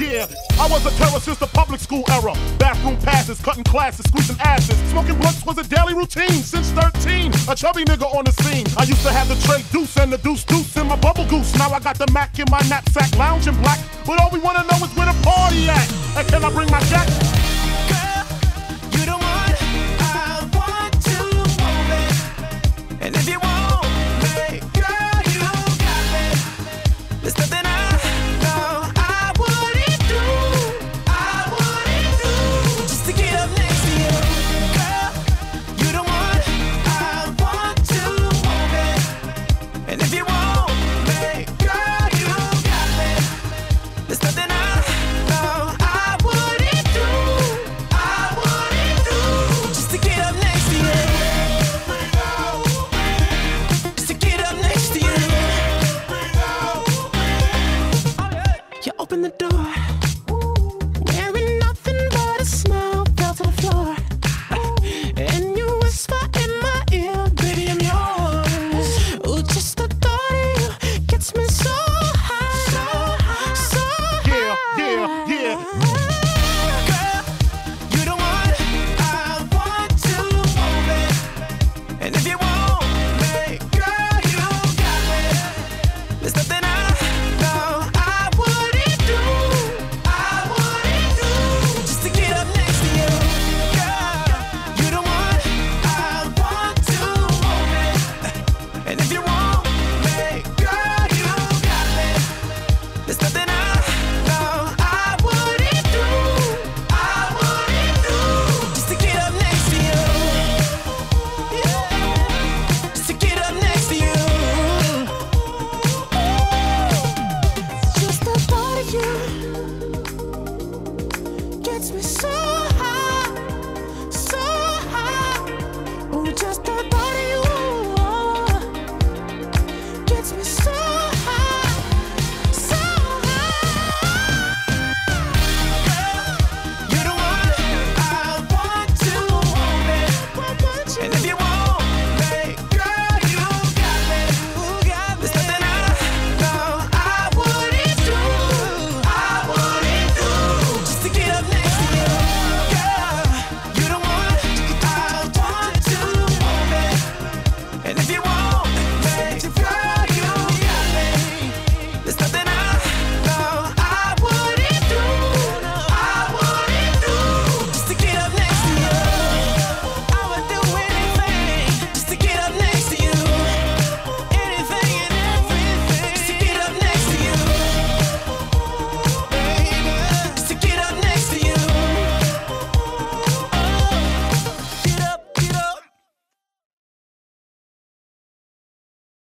Yeah. I was a terror since the public school era. Bathroom passes, cutting classes, squeezing asses. Smoking blunts was a daily routine since 13. A chubby nigga on the scene. I used to have the tray deuce and the deuce deuce in my bubble goose. Now I got the Mac in my knapsack, lounging black. But all we wanna know is where the party at. And can I bring my jack? open the door. you.